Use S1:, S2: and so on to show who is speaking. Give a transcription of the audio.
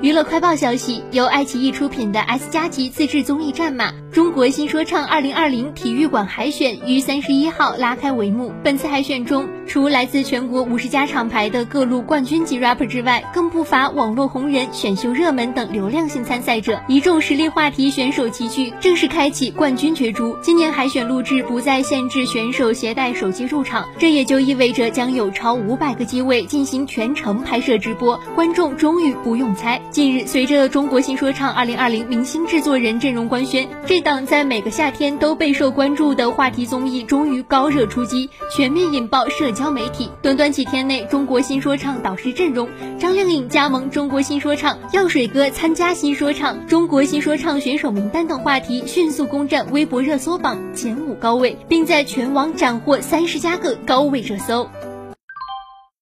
S1: 娱乐快报消息，由爱奇艺出品的 S 加级自制综艺战马《中国新说唱2020》体育馆海选于三十一号拉开帷幕。本次海选中，除来自全国五十家厂牌的各路冠军级 rapper 之外，更不乏网络红人、选秀热门等流量性参赛者。一众实力话题选手齐聚，正式开启冠军角逐。今年海选录制不再限制选手携带手机入场，这也就意味着将有超五百个机位进行全程拍摄直播，观众终于不用猜。近日，随着《中国新说唱2020》明星制作人阵容官宣，这档在每个夏天都备受关注的话题综艺终于高热出击，全面引爆社交媒体。短短几天内，《中国新说唱》导师阵容，张靓颖加盟《中国新说唱》，药水哥参加新说唱，《中国新说唱》选手名单等话题迅速攻占微博热搜榜前五高位，并在全网斩获三十加个高位热搜。